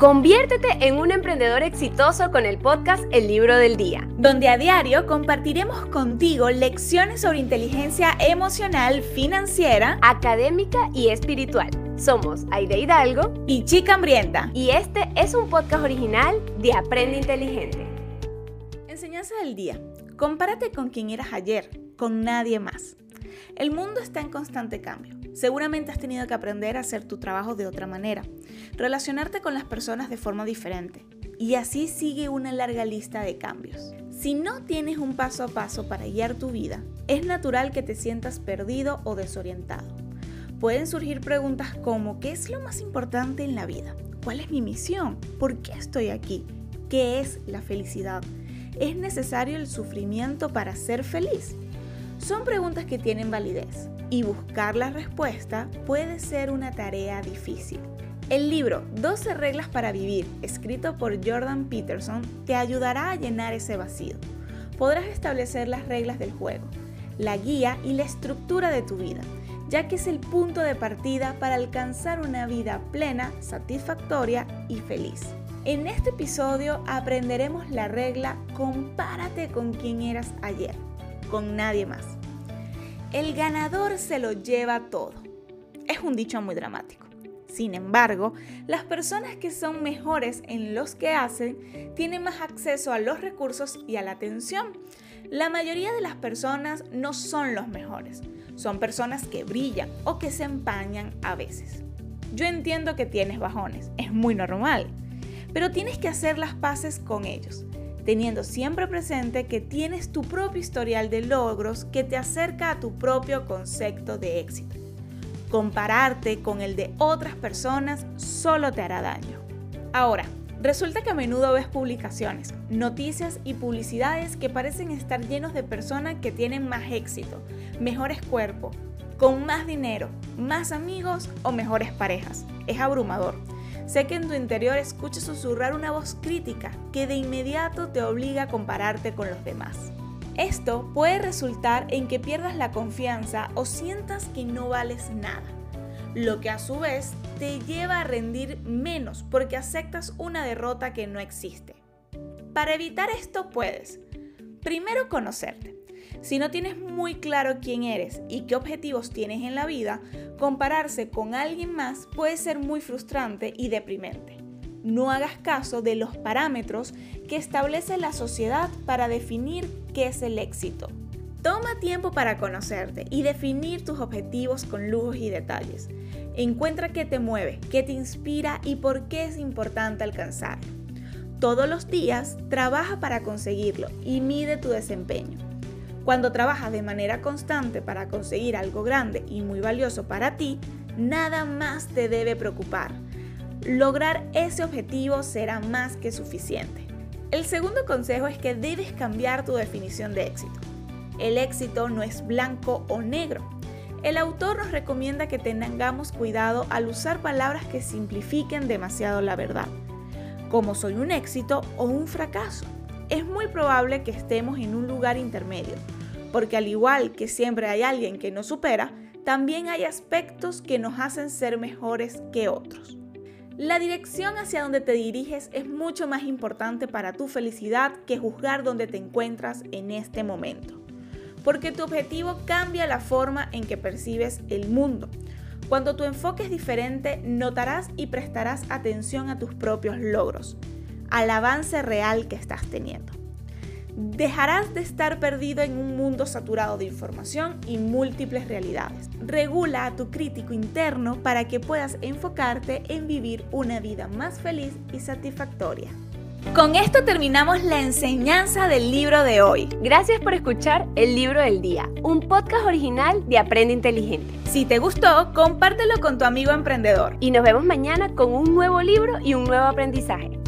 Conviértete en un emprendedor exitoso con el podcast El Libro del Día, donde a diario compartiremos contigo lecciones sobre inteligencia emocional, financiera, académica y espiritual. Somos Aide Hidalgo y Chica Hambrienta. Y este es un podcast original de Aprende Inteligente. Enseñanza del día. Compárate con quien eras ayer, con nadie más. El mundo está en constante cambio. Seguramente has tenido que aprender a hacer tu trabajo de otra manera, relacionarte con las personas de forma diferente. Y así sigue una larga lista de cambios. Si no tienes un paso a paso para guiar tu vida, es natural que te sientas perdido o desorientado. Pueden surgir preguntas como ¿qué es lo más importante en la vida? ¿Cuál es mi misión? ¿Por qué estoy aquí? ¿Qué es la felicidad? ¿Es necesario el sufrimiento para ser feliz? Son preguntas que tienen validez y buscar la respuesta puede ser una tarea difícil. El libro 12 reglas para vivir, escrito por Jordan Peterson, te ayudará a llenar ese vacío. Podrás establecer las reglas del juego, la guía y la estructura de tu vida, ya que es el punto de partida para alcanzar una vida plena, satisfactoria y feliz. En este episodio aprenderemos la regla compárate con quien eras ayer con nadie más. El ganador se lo lleva todo. Es un dicho muy dramático. Sin embargo, las personas que son mejores en los que hacen tienen más acceso a los recursos y a la atención. La mayoría de las personas no son los mejores, son personas que brillan o que se empañan a veces. Yo entiendo que tienes bajones, es muy normal, pero tienes que hacer las paces con ellos teniendo siempre presente que tienes tu propio historial de logros que te acerca a tu propio concepto de éxito. Compararte con el de otras personas solo te hará daño. Ahora, resulta que a menudo ves publicaciones, noticias y publicidades que parecen estar llenos de personas que tienen más éxito, mejores cuerpos, con más dinero, más amigos o mejores parejas. Es abrumador Sé que en tu interior escuchas susurrar una voz crítica que de inmediato te obliga a compararte con los demás. Esto puede resultar en que pierdas la confianza o sientas que no vales nada, lo que a su vez te lleva a rendir menos porque aceptas una derrota que no existe. Para evitar esto puedes, primero conocerte. Si no tienes muy claro quién eres y qué objetivos tienes en la vida, compararse con alguien más puede ser muy frustrante y deprimente. No hagas caso de los parámetros que establece la sociedad para definir qué es el éxito. Toma tiempo para conocerte y definir tus objetivos con lujos y detalles. Encuentra qué te mueve, qué te inspira y por qué es importante alcanzarlo. Todos los días trabaja para conseguirlo y mide tu desempeño. Cuando trabajas de manera constante para conseguir algo grande y muy valioso para ti, nada más te debe preocupar. Lograr ese objetivo será más que suficiente. El segundo consejo es que debes cambiar tu definición de éxito. El éxito no es blanco o negro. El autor nos recomienda que tengamos cuidado al usar palabras que simplifiquen demasiado la verdad, como soy un éxito o un fracaso es muy probable que estemos en un lugar intermedio, porque al igual que siempre hay alguien que nos supera, también hay aspectos que nos hacen ser mejores que otros. La dirección hacia donde te diriges es mucho más importante para tu felicidad que juzgar dónde te encuentras en este momento, porque tu objetivo cambia la forma en que percibes el mundo. Cuando tu enfoque es diferente, notarás y prestarás atención a tus propios logros al avance real que estás teniendo. Dejarás de estar perdido en un mundo saturado de información y múltiples realidades. Regula a tu crítico interno para que puedas enfocarte en vivir una vida más feliz y satisfactoria. Con esto terminamos la enseñanza del libro de hoy. Gracias por escuchar El Libro del Día, un podcast original de Aprende Inteligente. Si te gustó, compártelo con tu amigo emprendedor. Y nos vemos mañana con un nuevo libro y un nuevo aprendizaje.